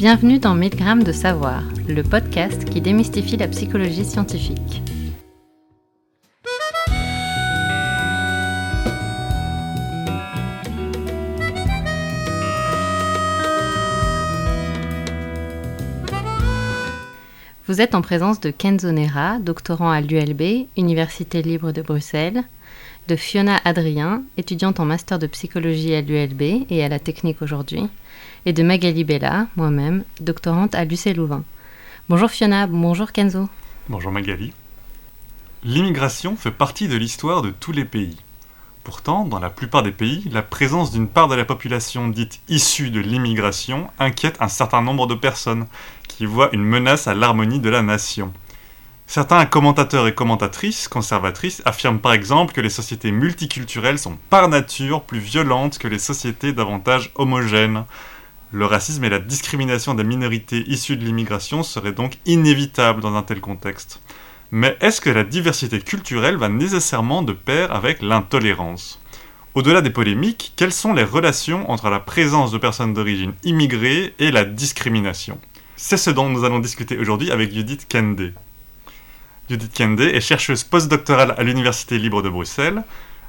Bienvenue dans 1000 grammes de savoir, le podcast qui démystifie la psychologie scientifique. Vous êtes en présence de Kenzo Nera, doctorant à l'ULB, Université libre de Bruxelles, de Fiona Adrien, étudiante en master de psychologie à l'ULB et à la technique aujourd'hui, et de Magali Bella, moi-même, doctorante à l'UC Louvain. Bonjour Fiona, bonjour Kenzo. Bonjour Magali. L'immigration fait partie de l'histoire de tous les pays. Pourtant, dans la plupart des pays, la présence d'une part de la population dite issue de l'immigration inquiète un certain nombre de personnes qui voient une menace à l'harmonie de la nation. Certains commentateurs et commentatrices conservatrices affirment par exemple que les sociétés multiculturelles sont par nature plus violentes que les sociétés davantage homogènes. Le racisme et la discrimination des minorités issues de l'immigration seraient donc inévitables dans un tel contexte. Mais est-ce que la diversité culturelle va nécessairement de pair avec l'intolérance? Au-delà des polémiques, quelles sont les relations entre la présence de personnes d'origine immigrée et la discrimination? C'est ce dont nous allons discuter aujourd'hui avec Judith Kende. Judith Kende est chercheuse postdoctorale à l'Université libre de Bruxelles.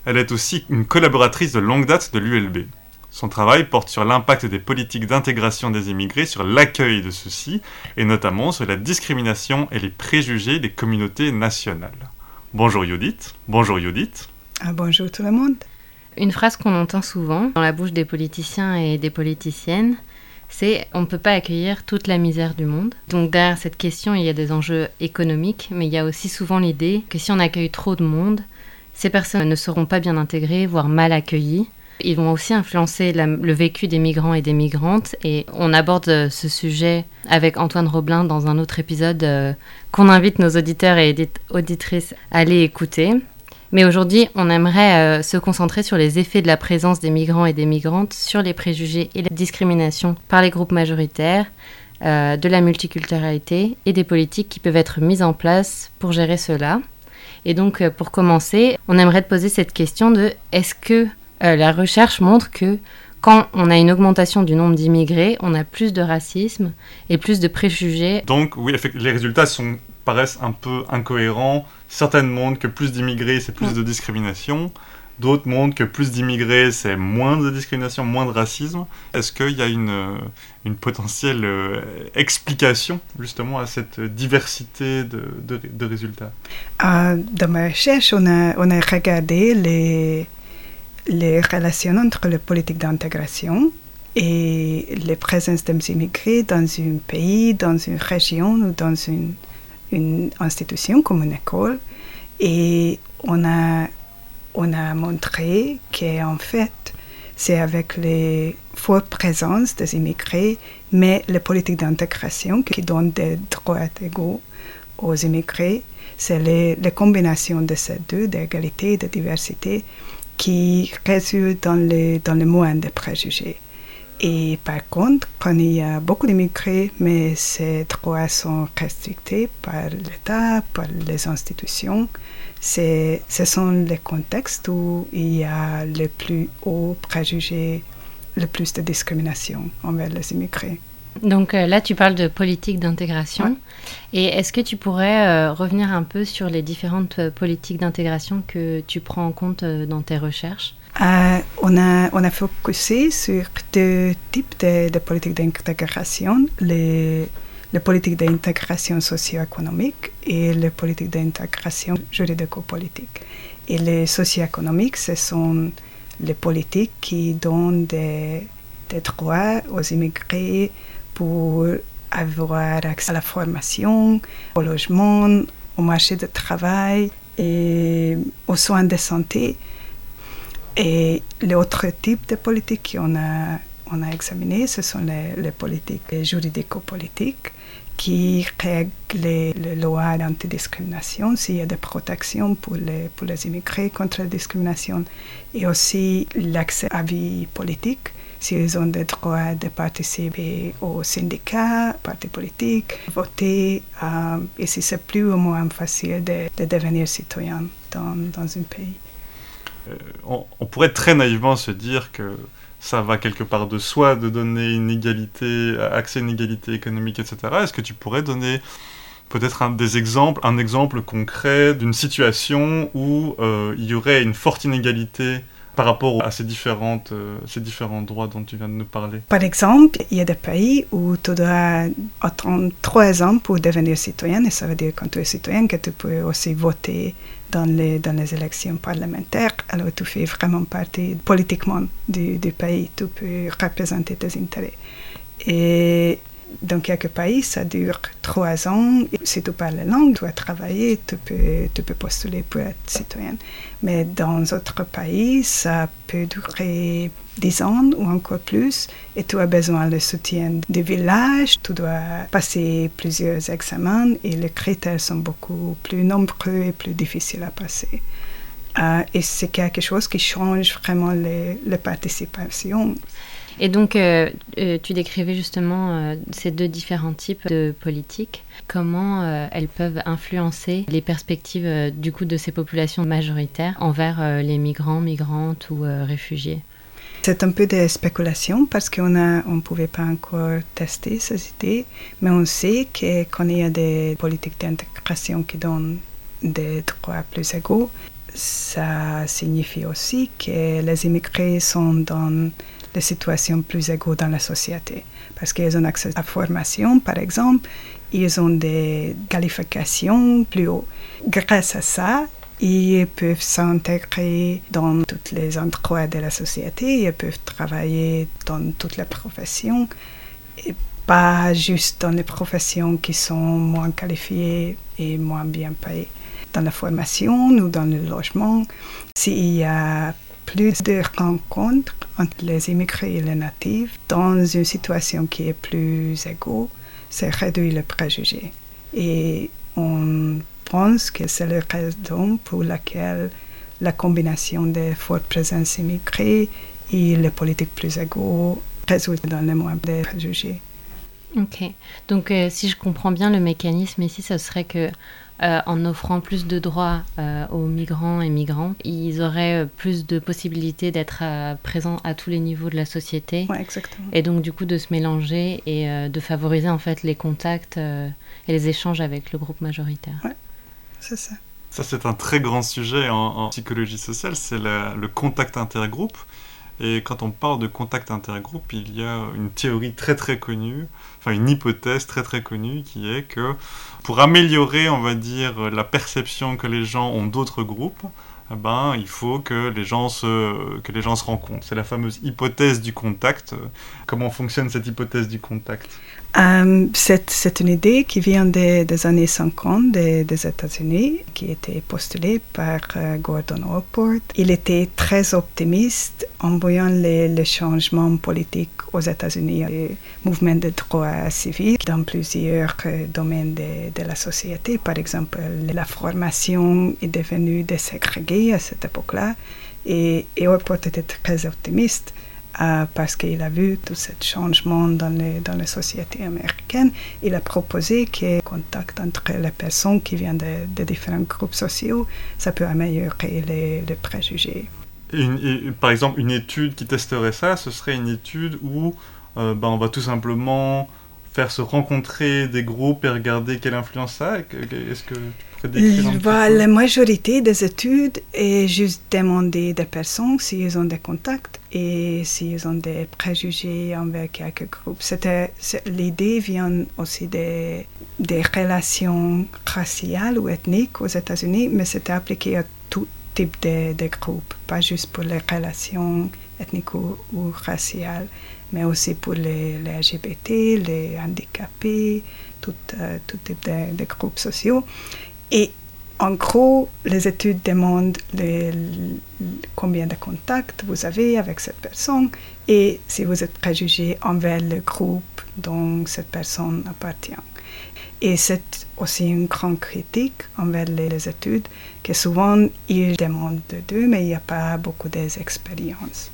Elle est aussi une collaboratrice de longue date de l'ULB. Son travail porte sur l'impact des politiques d'intégration des immigrés sur l'accueil de ceux-ci, et notamment sur la discrimination et les préjugés des communautés nationales. Bonjour Judith. Bonjour Judith. Ah, bonjour tout le monde. Une phrase qu'on entend souvent dans la bouche des politiciens et des politiciennes, c'est on ne peut pas accueillir toute la misère du monde. Donc derrière cette question, il y a des enjeux économiques, mais il y a aussi souvent l'idée que si on accueille trop de monde, ces personnes ne seront pas bien intégrées, voire mal accueillies. Ils vont aussi influencer le vécu des migrants et des migrantes. Et on aborde euh, ce sujet avec Antoine Roblin dans un autre épisode euh, qu'on invite nos auditeurs et auditrices à aller écouter. Mais aujourd'hui, on aimerait euh, se concentrer sur les effets de la présence des migrants et des migrantes sur les préjugés et la discrimination par les groupes majoritaires, de la multiculturalité et des politiques qui peuvent être mises en place pour gérer cela. Et donc, pour commencer, on aimerait te poser cette question de est-ce que euh, la recherche montre que quand on a une augmentation du nombre d'immigrés, on a plus de racisme et plus de préjugés. Donc oui, les résultats sont, paraissent un peu incohérents. Certaines montrent que plus d'immigrés, c'est plus de discrimination. D'autres montrent que plus d'immigrés, c'est moins de discrimination, moins de racisme. Est-ce qu'il y a une, euh, une potentielle euh, explication justement à cette diversité de, de, résultats? Dans ma recherche, on a, on a regardé les les relations entre les politiques d'intégration et les présences des immigrés dans un pays, dans une région ou dans une, institution comme une école. Et on a, on a montré qu'en fait, c'est avec les fortes présences des immigrés, mais les politiques d'intégration qui donnent des droits égaux aux immigrés, c'est les, les combinations de ces deux, d'égalité et de diversité, qui résulte dans les, dans les moyens de préjugés. Et par contre, quand il y a beaucoup d'immigrés, mais ces droits sont restrictés par l'État, par les institutions, ce sont les contextes où il y a le plus haut préjugés, le plus de discrimination envers les immigrés. Donc euh, là, tu parles de politique d'intégration. Et est-ce que tu pourrais euh, revenir un peu sur les différentes euh, politiques d'intégration que tu prends en compte dans tes recherches? On, a, on a focusé sur deux types de, politiques d'intégration, les, les politiques d'intégration socio-économique et les politiques d'intégration juridico-politique. Et les socio-économiques, ce sont les politiques qui donnent des, des droits aux immigrés pour avoir accès à la formation, au logement, au marché de travail et aux soins de santé. Et l'autre type de politique qu'on a, on a examiné, ce sont les, politiques juridico-politiques qui règlent les, lois d'antidiscrimination, s'il y a des protections pour les, pour les immigrés contre la discrimination, et aussi l'accès à la vie politique s'ils ont le droit de participer aux syndicats, partis politiques, voter, euh, et si c'est plus ou moins facile de, devenir citoyen dans, dans un pays. Euh, on, pourrait très naïvement se dire que ça va quelque part de soi de donner une égalité, accès à une égalité économique, etc. Est-ce que tu pourrais donner peut-être un des exemples, un exemple concret d'une situation où euh, il y aurait une forte inégalité par rapport à ces, différentes, euh, ces différents droits dont tu viens de nous parler Par exemple, il y a des pays où tu dois attendre trois ans pour devenir citoyen, et ça veut dire quand tu es citoyen que tu peux aussi voter dans les, dans les élections parlementaires. Alors tu fais vraiment partie politiquement du, pays, tu peux représenter tes intérêts. Dans quelques pays, ça dure trois ans. Si tu parles la langue, tu as travaillé, tu peux, tu peux postuler pour être citoyen. Mais dans d'autres pays, ça peut durer dix ans ou encore plus. Et tu as besoin du soutien du village. Tu dois passer plusieurs examens et les critères sont beaucoup plus nombreux et plus difficiles à passer. Euh, et c'est quelque chose qui change vraiment les, les participations. Et donc, euh, euh, tu décrivais justement euh, ces deux différents types de politiques. Comment elles peuvent influencer les perspectives du coup de ces populations majoritaires envers les migrants, migrantes ou réfugiés? C'est un peu de spéculation parce qu'on ne on pouvait pas encore tester ces idées, mais on sait que quand il y a des politiques d'intégration qui donnent des droits plus égaux, ça signifie aussi que les immigrés sont dans des situations plus égaux dans la société. Parce qu'ils ont accès à la formation, par exemple, ils ont des qualifications plus hautes. Grâce à ça, ils peuvent s'intégrer dans tous les endroits de la société, ils peuvent travailler dans toutes les professions, et pas juste dans les professions qui sont moins qualifiées et moins bien payées. Dans la formation ou dans le logement, s'il y a plus de rencontres entre les immigrés et les natifs dans une situation qui est plus égale, c'est réduire les préjugés. Et on pense que c'est la raison pour laquelle la combinaison de fortes présences immigrées et les politiques plus égaux résulte dans le moins de préjugés. Ok. Donc, euh, si je comprends bien, le mécanisme ici, ce serait que euh, en offrant plus de droits euh, aux migrants et migrantes, ils auraient euh, plus de possibilités d'être présents à tous les niveaux de la société. exactement. Et donc du coup de se mélanger et de favoriser en fait les contacts et les échanges avec le groupe majoritaire. Ouais, c'est ça. Ça, c'est un très grand sujet en, en psychologie sociale, c'est le contact intergroupe. Et quand on parle de contact intergroupe, il y a une théorie très très connue, enfin une hypothèse très très connue qui est que pour améliorer, on va dire, la perception que les gens ont d'autres groupes, ben, il faut que les gens se, que les gens se rencontrent. C'est la fameuse hypothèse du contact. Comment fonctionne cette hypothèse du contact? Euh, c'est, une idée qui vient des, années 50 des, États-Unis, qui était postulée par euh, Gordon Allport. Il était très optimiste en voyant les, changements politiques aux États-Unis, les mouvements de droits civils dans plusieurs euh, domaines de, la société. Par exemple, la formation est devenue déségrégée à cette époque-là. Et, et était très optimiste. Euh, parce qu'il a vu tout ce changement dans les, dans les sociétés américaines. Il a proposé que contact entre les personnes qui viennent de, différents groupes sociaux, ça peut améliorer les, les préjugés. par exemple, une étude qui testerait ça, ce serait une étude où euh, ben, on va tout simplement faire se rencontrer des groupes et regarder quelle influence ça a Est-ce que la majorité des études est juste demander des personnes s'ils ont des contacts et s'ils ont des préjugés envers quelques groupes. L'idée vient aussi des, des relations raciales ou ethniques aux États-Unis, mais c'était appliqué à tout type de, de groupes, pas juste pour les relations ethniques ou, raciales, mais aussi pour les, LGBT, les handicapés, tout, euh, tout type de, de groupes sociaux. Et en gros, les études demandent combien de contacts vous avez avec cette personne et si vous êtes préjugé envers le groupe dont cette personne appartient. Et c'est aussi une grande critique envers les, études, que souvent ils demandent de deux, mais il n'y a pas beaucoup d'expériences.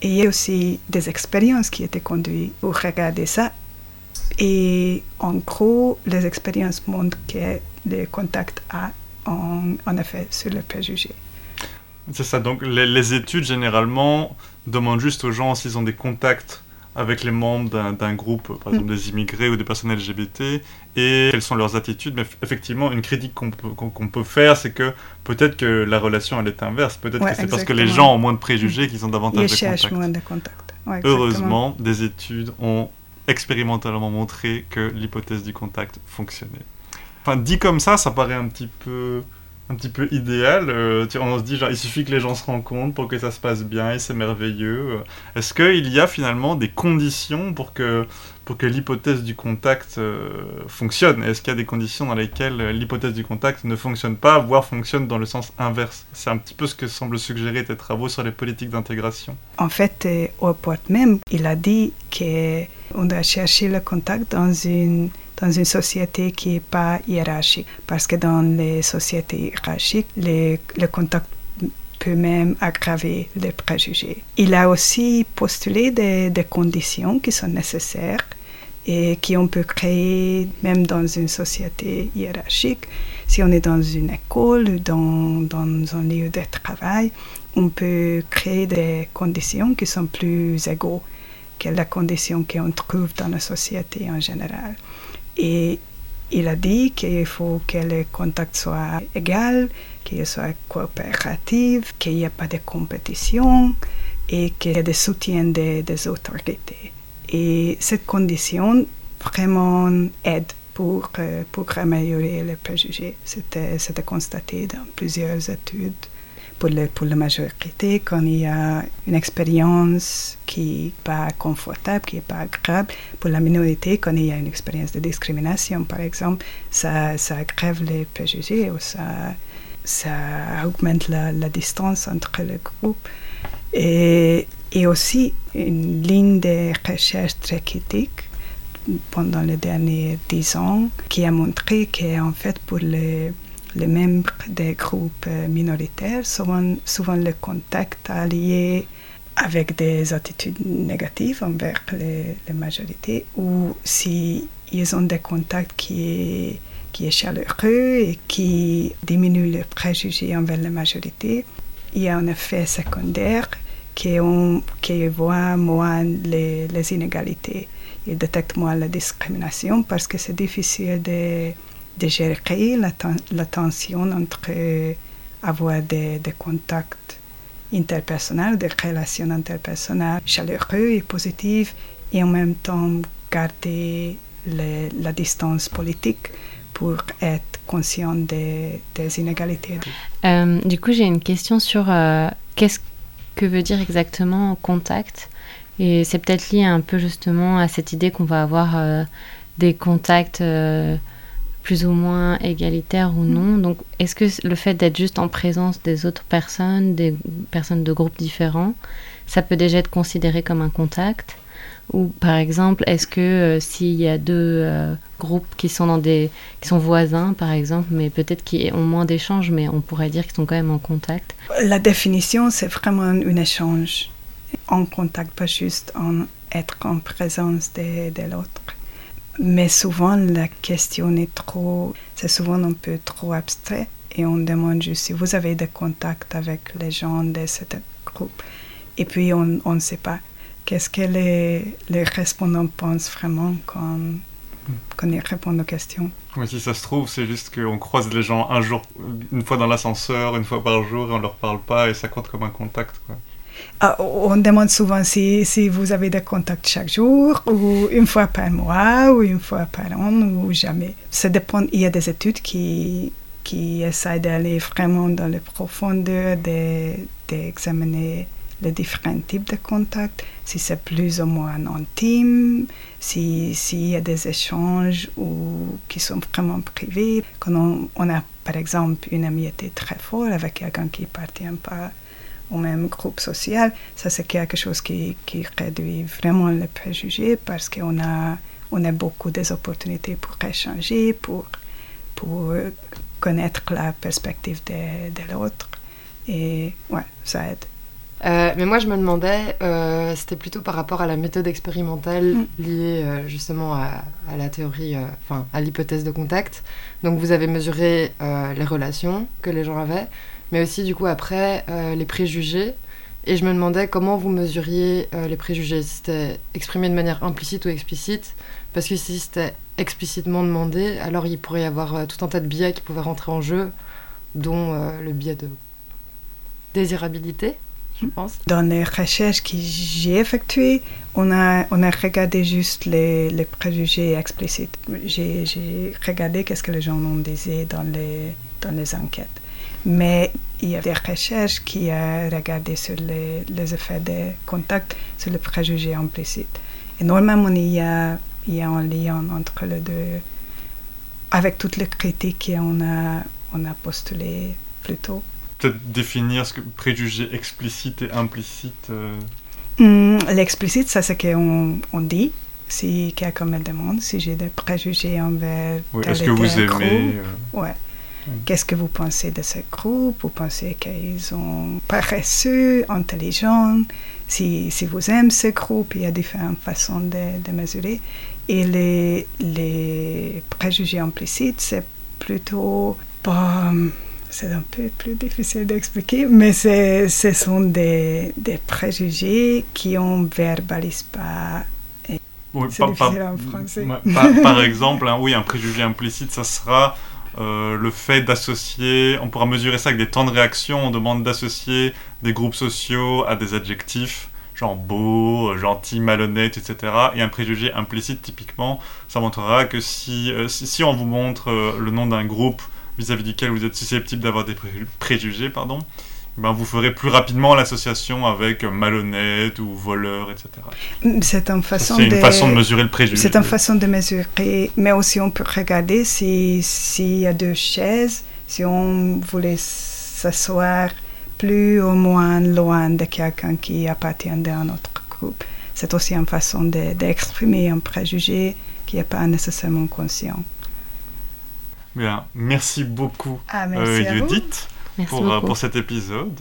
Et il y a aussi des expériences qui étaient conduites pour regarder ça. Et en gros, les expériences montrent que le contact a en, effet sur le préjugé. C'est ça, donc les, les, études généralement demandent juste aux gens s'ils ont des contacts avec les membres d'un groupe, par exemple des immigrés ou des personnes LGBT, et quelles sont leurs attitudes. Mais effectivement, une critique qu'on peut, qu'on peut, faire, c'est que peut-être que la relation, elle est inverse. Peut-être que c'est parce que les gens ont moins de préjugés qu'ils ont davantage de contacts. moins de contacts. Heureusement, des études ont expérimentalement montré que l'hypothèse du contact fonctionnait. Enfin, dit comme ça, ça paraît un petit peu un petit peu idéal. Euh, on se dit, il suffit que les gens se rencontrent pour que ça se passe bien et c'est merveilleux. Est-ce qu'il y a finalement des conditions pour que, pour que l'hypothèse du contact euh, fonctionne? Est-ce qu'il y a des conditions dans lesquelles l'hypothèse du contact ne fonctionne pas, voire fonctionne dans le sens inverse? C'est un petit peu ce que semblent suggérer tes travaux sur les politiques d'intégration. En fait, euh, au porte même, il a dit qu'on doit chercher le contact dans une dans une société qui n'est pas hiérarchique. Parce que dans les sociétés hiérarchiques, le contact peut même aggraver les préjugés. Il a aussi postulé des, conditions qui sont nécessaires et qui on peut créer même dans une société hiérarchique. Si on est dans une école, dans, dans un lieu de travail, on peut créer des conditions qui sont plus égaux que la condition qu'on trouve dans la société en général. Et il a dit qu'il faut que le contact soit égal, qu'il soit coopératif, qu'il n'y ait pas de compétition et qu'il y ait des soutiens des, des autorités. Et cette condition vraiment aide pour, euh, pour améliorer les préjugés. C'était constaté dans plusieurs études pour, le, pour la majorité, quand il y a une expérience qui n'est pas confortable, qui n'est pas agréable, pour la minorité, quand il y a une expérience de discrimination, par exemple, ça, ça aggrave les préjugés ou ça, ça augmente la, la distance entre les groupes. Et, et aussi une ligne de recherche très critique pendant les derniers dix ans qui a montré qu'en fait pour les les membres des groupes euh, minoritaires, souvent, souvent le contact lié avec des attitudes négatives envers les, les majorités, ou si ils ont des contacts qui qui est chaleureux et qui diminuent les préjugés envers la majorité, il y a un effet secondaire qui, on, qui voit moins les, les inégalités. Il détecte moins la discrimination parce que c'est difficile de de gérer la, tension entre avoir des, contacts interpersonnels, des relations interpersonnelles chaleureuses et positives, et en même temps garder la distance politique pour être conscient des, inégalités. Euh, du coup, j'ai une question sur euh, qu'est-ce que veut dire exactement contact? Et c'est peut-être lié un peu justement à cette idée qu'on va avoir euh, des contacts plus ou moins égalitaire ou non. Donc, est-ce que le fait d'être juste en présence des autres personnes, des personnes de groupes différents, ça peut déjà être considéré comme un contact? Ou par exemple, est-ce que euh, s'il y a deux euh, groupes qui sont dans des qui sont voisins, par exemple, mais peut-être qui ont moins d'échanges, mais on pourrait dire qu'ils sont quand même en contact? La définition, c'est vraiment un échange en contact, pas juste en être en présence de, de l'autre. Mais souvent, la question est trop, c'est souvent un peu trop abstrait et on demande juste si vous avez des contacts avec les gens de ce groupe. Et puis, on ne sait pas qu'est-ce que les, les répondants pensent vraiment quand, quand ils répondent aux questions? Oui, si ça se trouve, c'est juste qu'on croise les gens un jour, une fois dans l'ascenseur, une fois par jour, et on leur parle pas, et ça compte comme un contact. Quoi. Ah, on demande souvent si, vous avez des contacts chaque jour, ou une fois par mois, ou une fois par an, ou jamais. Ça dépend. Il y a des études qui, qui essayent d'aller vraiment dans les profondeurs, d'examiner les différents types de contacts, si c'est plus ou moins intime, s'il si y a des échanges ou, qui sont vraiment privés. Quand on, on a, par exemple, une amitié très forte avec quelqu'un qui ne appartient pas au même groupe social, ça c'est quelque chose qui, qui, réduit vraiment les préjugés parce qu'on a, on a beaucoup d'opportunités pour échanger, pour, pour connaître la perspective de, de l'autre. Et ouais, ça aide. Euh, mais moi, je me demandais, euh, c'était plutôt par rapport à la méthode expérimentale mm. liée euh, justement à, à, la théorie, enfin à l'hypothèse de contact. Donc, vous avez mesuré les relations que les gens avaient, mais aussi du coup après les préjugés. Et je me demandais comment vous mesuriez les préjugés, si c'était exprimé de manière implicite ou explicite, parce que si c'était explicitement demandé, alors il pourrait y avoir tout un tas de biais qui pouvaient rentrer en jeu, dont le biais de désirabilité, je pense. Dans les recherches que j'ai effectuées, on a, on a regardé juste les, les préjugés explicites. J'ai regardé qu'est-ce que les gens ont disait dans les, dans les enquêtes. Mais il y a des recherches qui ont regardé sur les, les effets de contact sur les préjugés implicites. Et normalement, il y a, il y a un lien entre les deux, avec toutes les critiques qu'on a, on a postulées plus tôt peut-être définir ce que préjugé explicite et implicite euh. hmm, L'explicite, ça c'est qu'on on dit. Si quelqu'un me demande si j'ai des préjugés envers oui, Est-ce que vous aimez euh, ouais. Qu'est-ce que vous pensez de ce groupe? Vous pensez qu'ils sont paresseux, intelligents? Si, si, vous aimez ce groupe, il y a différentes façons de, de mesurer. Et les, les préjugés implicites, c'est plutôt pas c'est un peu plus difficile d'expliquer, mais ce sont des, des, préjugés qui on verbalise pas. c'est difficile en français. Par, exemple, oui, un préjugé implicite, ça sera euh, le fait d'associer, on pourra mesurer ça avec des temps de réaction, on demande d'associer des groupes sociaux à des adjectifs, genre beau, gentil, malhonnête, etc. Et un préjugé implicite, typiquement, ça montrera que si, euh, si, on vous montre euh, le nom d'un groupe vis-à-vis duquel vous êtes susceptible d'avoir des préjugés, pardon, ben vous ferez plus rapidement l'association avec malhonnête ou voleur, etc. C'est une façon, une façon de mesurer le préjugé. C'est une façon de mesurer, mais aussi on peut regarder s'il y a deux chaises, si on voulait s'asseoir plus ou moins loin de quelqu'un qui appartient à un autre groupe. C'est aussi une façon d'exprimer un préjugé qui n'est pas nécessairement conscient. Bien, merci beaucoup, ah, euh, Judith, pour, euh, pour cet épisode.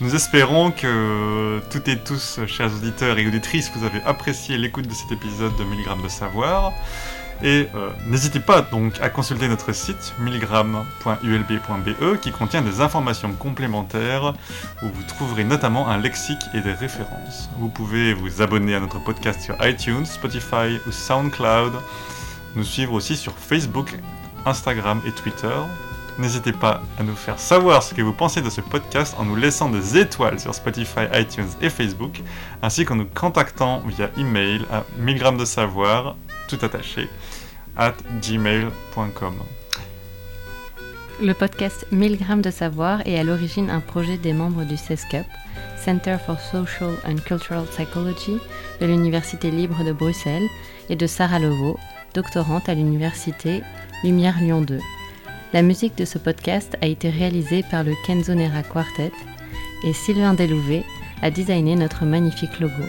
Nous espérons que toutes et tous, chers auditeurs et auditrices, vous avez apprécié l'écoute de cet épisode de 1000 grammes de savoir. Et euh, n'hésitez pas donc à consulter notre site milligram.ulb.be qui contient des informations complémentaires où vous trouverez notamment un lexique et des références. Vous pouvez vous abonner à notre podcast sur iTunes, Spotify ou SoundCloud, nous suivre aussi sur Facebook, Instagram et Twitter. N'hésitez pas à nous faire savoir ce que vous pensez de ce podcast en nous laissant des étoiles sur Spotify, iTunes et Facebook, ainsi qu'en nous contactant via email à 1000 de savoir, tout attaché, at gmail.com. Le podcast 1000 grammes de savoir est à l'origine un projet des membres du CESCUP, Center for Social and Cultural Psychology de l'Université libre de Bruxelles, et de Sarah Lovo, doctorante à l'Université Lumière Lyon 2. La musique de ce podcast a été réalisée par le Kenzonera Quartet et Sylvain Delouvet a designé notre magnifique logo.